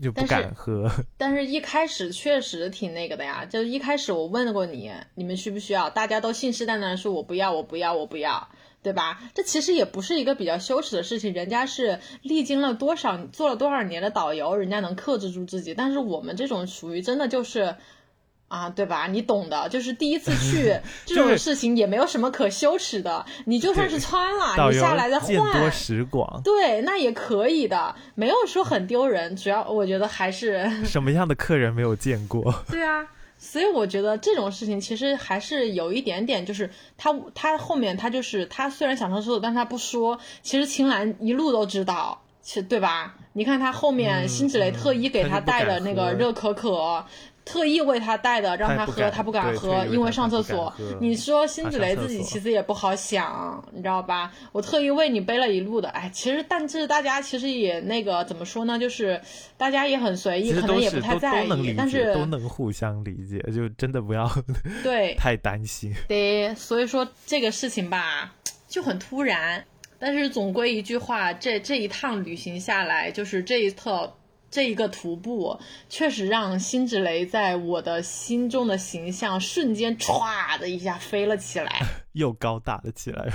就不敢喝，但是一开始确实挺那个的呀。就一开始我问过你，你们需不需要？大家都信誓旦旦说我不要，我不要，我不要，对吧？这其实也不是一个比较羞耻的事情，人家是历经了多少，做了多少年的导游，人家能克制住自己。但是我们这种属于真的就是啊，对吧？你懂的，就是第一次去 这种事情也没有什么可羞耻的，你就算是穿了，你下来再见多换，识广，对，那也可以的，没有说很丢人。主要我觉得还是 什么样的客人没有见过？对啊，所以我觉得这种事情其实还是有一点点，就是他他后面他就是他虽然想上厕所，但是他不说，其实秦岚一路都知道，其实对吧？你看他后面嗯辛芷蕾特意给他带的那个热可可。特意为他带的，让他喝，他不敢喝，因为上厕所。你说辛芷蕾自己其实也不好想，你知道吧？我特意为你背了一路的，哎，其实但是大家其实也那个怎么说呢？就是大家也很随意，可能也不太在意，但，是都能互相理解，就真的不要对 太担心。对，所以说这个事情吧，就很突然。但是总归一句话，这这一趟旅行下来，就是这一套这一个徒步，确实让辛芷蕾在我的心中的形象瞬间歘的一下飞了起来。又高大了起来，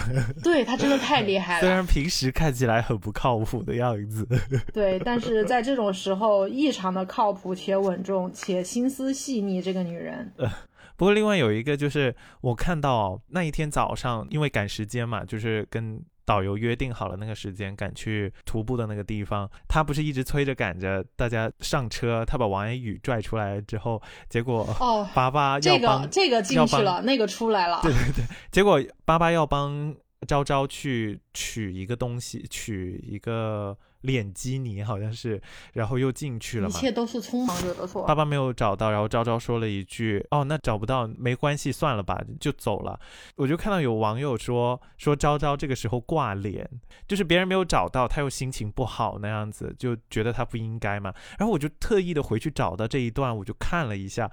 对她真的太厉害了，虽然平时看起来很不靠谱的样子，对，但是在这种时候异常的靠谱且稳重且心思细腻，这个女人。不过另外有一个就是我看到那一天早上，因为赶时间嘛，就是跟导游约定好了那个时间赶去徒步的那个地方，他不是一直催着赶着大家上车，他把王安宇拽出来之后，结果哦，巴巴要这个帮这个进去了，那个出来了。对对对，结果巴巴要帮昭昭去取一个东西，取一个脸基尼好像是，然后又进去了嘛。一切都是匆忙惹的祸。爸爸没有找到，然后昭昭说了一句：“哦，那找不到没关系，算了吧，就走了。”我就看到有网友说说昭昭这个时候挂脸，就是别人没有找到，他又心情不好那样子，就觉得他不应该嘛。然后我就特意的回去找到这一段，我就看了一下，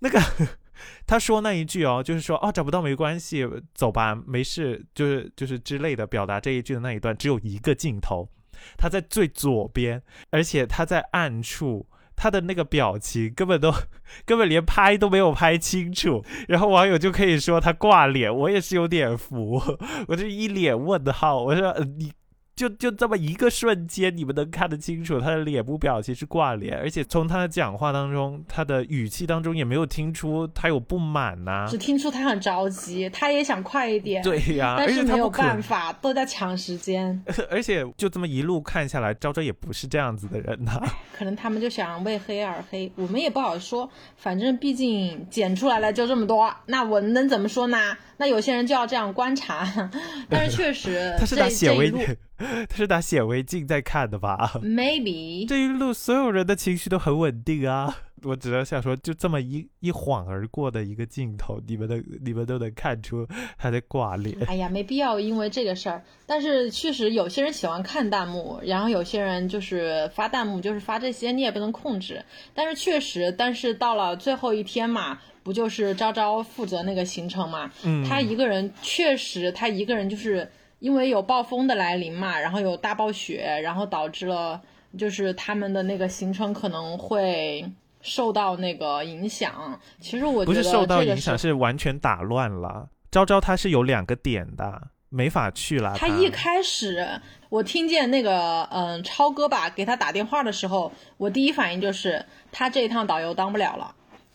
那个 他说那一句哦，就是说哦找不到没关系，走吧，没事，就是就是之类的表达这一句的那一段，只有一个镜头，他在最左边，而且他在暗处。他的那个表情根本都 根本连拍都没有拍清楚，然后网友就可以说他挂脸，我也是有点服，我就一脸问号，我说、呃、你。就就这么一个瞬间，你们能看得清楚他的脸部表情是挂脸，而且从他的讲话当中，他的语气当中也没有听出他有不满呐、只听出他很着急，他也想快一点，对呀、但而是没有办法，都在抢时间。而且就这么一路看下来，昭昭也不是这样子的人呐、可能他们就想为黑而黑，我们也不好说。反正毕竟剪出来了就这么多，那我能怎么说呢？那有些人就要这样观察。但是确实，他是拿这显微这一路 他是拿显微镜在看的吧？maybe 这一路所有人的情绪都很稳定啊，我只能想说，就这么一一晃而过的一个镜头，你们的你们都能看出他在挂脸。哎呀，没必要因为这个事儿。但是确实有些人喜欢看弹幕，然后有些人就是发弹幕，就是发这些，你也不能控制。但是确实，但是到了最后一天嘛，不就是昭昭负责那个行程嘛？嗯，他一个人确实，他一个人就是因为有暴风的来临嘛，然后有大暴雪，然后导致了就是他们的那个行程可能会受到那个影响。其实我觉得不是受到这个影响，是完全打乱了。昭昭他是有两个点的，没法去了。他一开始我听见那个嗯超哥吧给他打电话的时候，我第一反应就是他这一趟导游当不了了。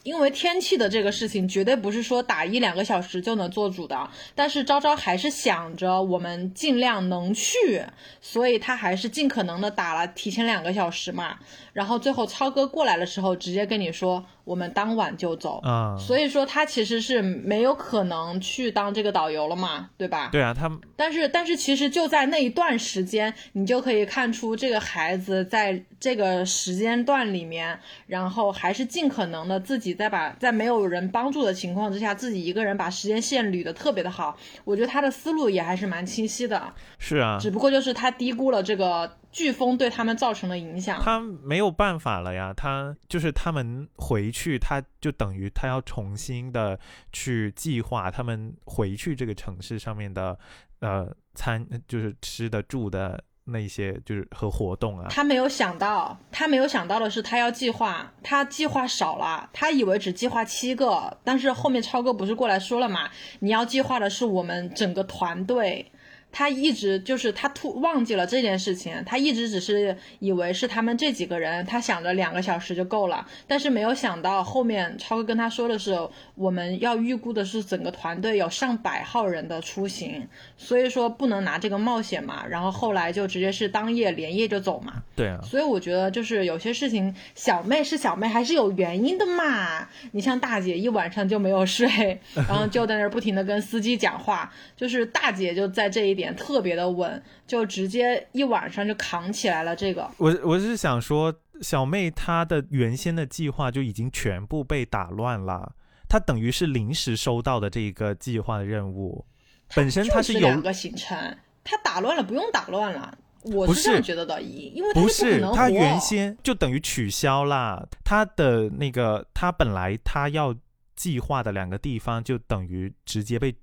因为天气的这个事情绝对不是说打一两个小时就能做主的，但是昭昭还是想着我们尽量能去，所以他还是尽可能的打了提前两个小时嘛。然后最后超哥过来的时候，直接跟你说我们当晚就走，啊、所以说他其实是没有可能去当这个导游了嘛，对吧？对啊，他但是，但是其实就在那一段时间，你就可以看出这个孩子在这个时间段里面，然后还是尽可能的自己在把在没有人帮助的情况之下，自己一个人把时间线捋得特别的好。我觉得他的思路也还是蛮清晰的，是啊，只不过就是他低估了这个飓风对他们造成的影响。他没有办法了呀，他就是他们回去，他就等于他要重新的去计划他们回去这个城市上面的呃餐，就是吃的住的那些就是和活动啊。他没有想到，他没有想到的是，他要计划，他计划少了，他以为只计划七个，但是后面超哥不是过来说了嘛，你要计划的是我们整个团队，他一直就是他突忘记了这件事情，他一直只是以为是他们这几个人，他想着两个小时就够了，但是没有想到后面超哥跟他说的是，我们要预估的是整个团队有上百号人的出行，所以说不能拿这个冒险嘛。然后后来就直接是当夜连夜就走嘛。对啊，所以我觉得就是有些事情，小妹是小妹还是有原因的嘛。你像大姐一晚上就没有睡，然后就在那儿不停的跟司机讲话，就是大姐就在这一点特别的稳，就直接一晚上就扛起来了这个。我我是想说，小妹她的原先的计划就已经全部被打乱了，她等于是临时收到的这个计划的任务，本身它是有两个行程，她打乱了不用打乱了。我是这样觉得的，因为不是他原先就等于取消啦，他的那个他本来他要计划的两个地方就等于直接被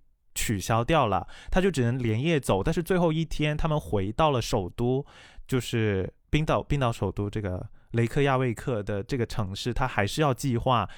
取消掉了，他就只能连夜走。但是最后一天他们回到了首都，就是冰岛冰岛首都这个雷克雅未克的这个城市，他还是要计划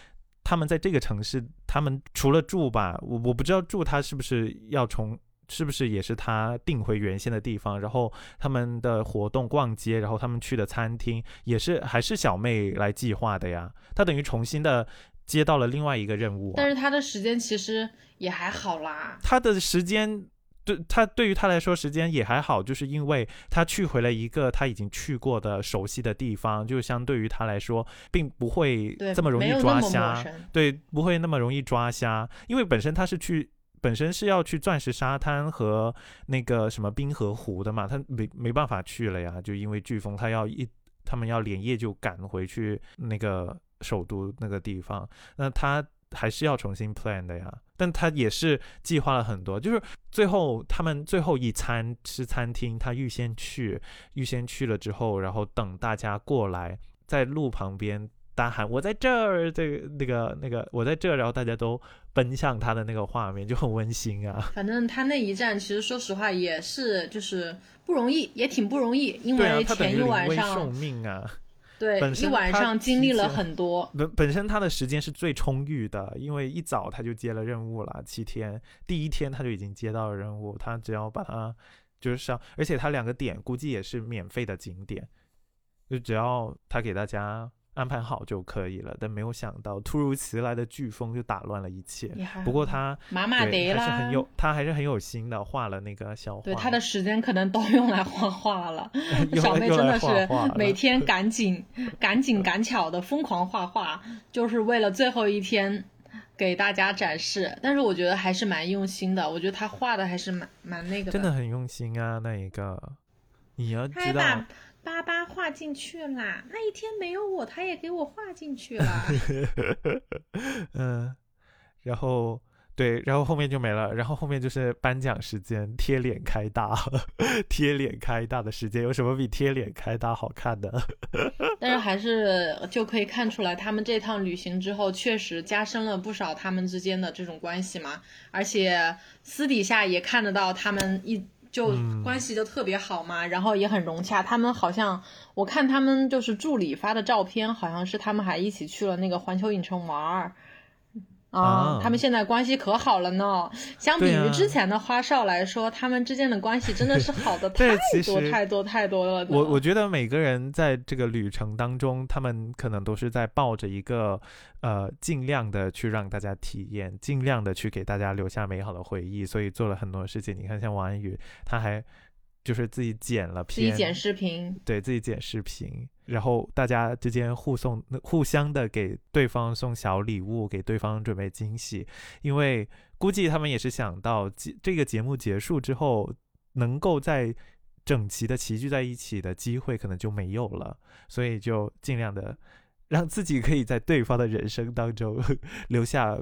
他们在这个城市，他们除了住吧，我我不知道住他是不是要从。是不是也是他定回原先的地方？然后他们的活动、逛街，然后他们去的餐厅，也是还是小妹来计划的呀？他等于重新的接到了另外一个任务。但是他的时间其实也还好啦。他的时间对他对于他来说时间也还好，就是因为他去回了一个他已经去过的熟悉的地方，就相对于他来说，并不会这么容易抓瞎。对，不会那么容易抓瞎，因为本身他是去。本身是要去钻石沙滩和那个什么冰河湖的嘛，他没没办法去了呀，就因为飓风，他要一他们要连夜就赶回去那个首都那个地方，那他还是要重新 plan 的呀。但他也是计划了很多，就是最后他们最后一餐吃餐厅，他预先去，预先去了之后，然后等大家过来，在路旁边。大喊我在这儿，这个那个那个我在这儿，然后大家都奔向他的那个画面就很温馨啊。反正他那一站，其实说实话也是就是不容易，也挺不容易，因为前一晚上送命啊。对，一晚上经历了很多。本本身他的时间是最充裕的，因为一早他就接了任务了，七天第一天他就已经接到了任务，他只要把它就是上，而且他两个点估计也是免费的景点，就只要他给大家。安排好就可以了，但没有想到突如其来的飓风就打乱了一切。不过他麻麻得还是很有，他还是很有心的，画了那个小画。对他的时间可能都用来画画了。小妹真的是每天 赶紧、赶紧、赶巧的疯狂画画，就是为了最后一天给大家展示。但是我觉得还是蛮用心的，我觉得他画的还是蛮蛮那个。真的很用心啊，那一个你要知道。巴巴画进去啦！那一天没有我，他也给我画进去了。嗯，然后对，然后后面就没了。然后后面就是颁奖时间，贴脸开大，贴脸开大的时间，有什么比贴脸开大好看的？但是还是就可以看出来，他们这趟旅行之后，确实加深了不少他们之间的这种关系嘛。而且私底下也看得到他们一。就关系就特别好嘛，然后也很融洽。他们好像我看他们就是助理发的照片，好像是他们还一起去了那个环球影城玩儿。啊，他们现在关系可好了呢。相比于之前的花少来说，他们之间的关系真的是好的 太多太多太多了。我我觉得每个人在这个旅程当中，他们可能都是在抱着一个呃，尽量的去让大家体验，尽量的去给大家留下美好的回忆，所以做了很多事情。你看，像王安宇，他还。就是自己剪了片，自己剪视频，对自己剪视频，然后大家之间互送、互相的给对方送小礼物，给对方准备惊喜。因为估计他们也是想到这个节目结束之后，能够在整齐的齐聚在一起的机会可能就没有了，所以就尽量的让自己可以在对方的人生当中 留下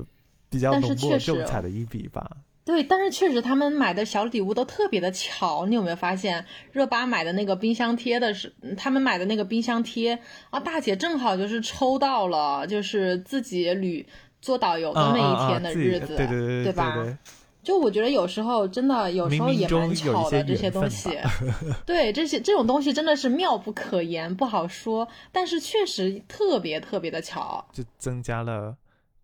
比较浓墨重彩的一笔吧。对，但是确实他们买的小礼物都特别的巧，你有没有发现？热巴买的那个冰箱贴的是，他们买的那个冰箱贴啊，大姐正好就是抽到了，就是自己旅做导游的那一天的日子，对对对，对吧？就我觉得有时候真的有时候也蛮巧的这些东西，对这些这种东西真的是妙不可言，不好说，但是确实特别特别的巧，就增加了。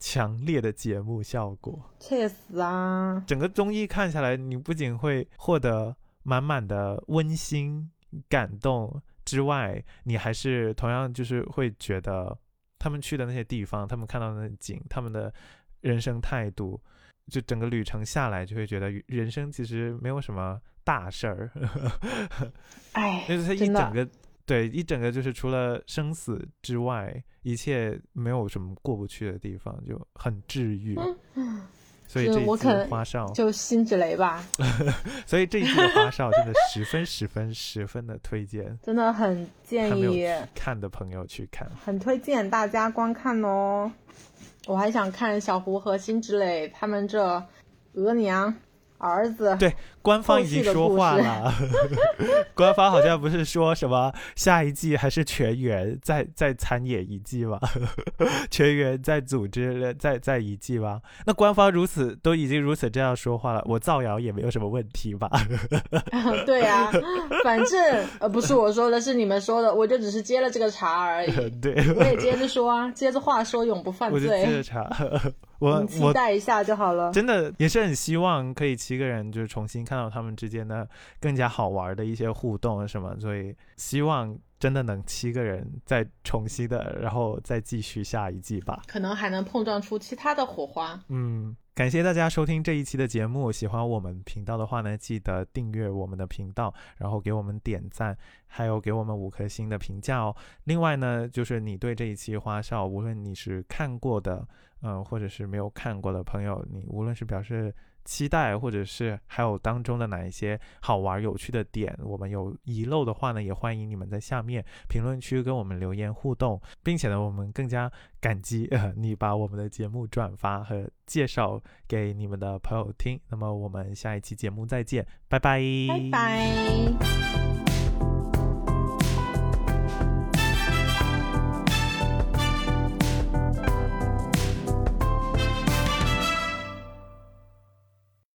强烈的节目效果，确实啊！整个综艺看下来，你不仅会获得满满的温馨感动之外，你还是同样就是会觉得他们去的那些地方，他们看到的那景，他们的人生态度，就整个旅程下来，就会觉得人生其实没有什么大事儿。哎，就是他一整个对一整个就是除了生死之外，一切没有什么过不去的地方，就很治愈。所以是这一季我可能花少，就辛芷蕾吧，所以这一季的花少真的十分十分十分的推荐，真的很建议，看的朋友去看。很推荐大家观看哦。我还想看小胡和辛芷蕾他们这额娘儿子，对官方已经说话了，官方好像不是说什么下一季还是全员再再参演一季吗？全员再组织再再一季吗？那官方如此都已经如此这样说话了，我造谣也没有什么问题吧？对呀、反正呃不是我说的，是你们说的，我就只是接了这个茬而已。对，我也接着说啊，接着话说，永不犯我就接着罪。查，我你期待一下就好了。真的也是很希望可以七个人就是重新看到他们之间的更加好玩的一些互动什么，所以希望真的能七个人再重新的，然后再继续下一季吧。可能还能碰撞出其他的火花。嗯，感谢大家收听这一期的节目。喜欢我们频道的话呢，记得订阅我们的频道，然后给我们点赞，还有给我们五颗星的评价哦。另外呢，就是你对这一期花少，无论你是看过的，嗯、或者是没有看过的朋友，你无论是表示期待，或者是还有当中的哪一些好玩有趣的点，我们有遗漏的话呢，也欢迎你们在下面评论区跟我们留言互动，并且呢，我们更加感激呃 你把我们的节目转发和介绍给你们的朋友听。那么我们下一期节目再见，拜拜，拜拜。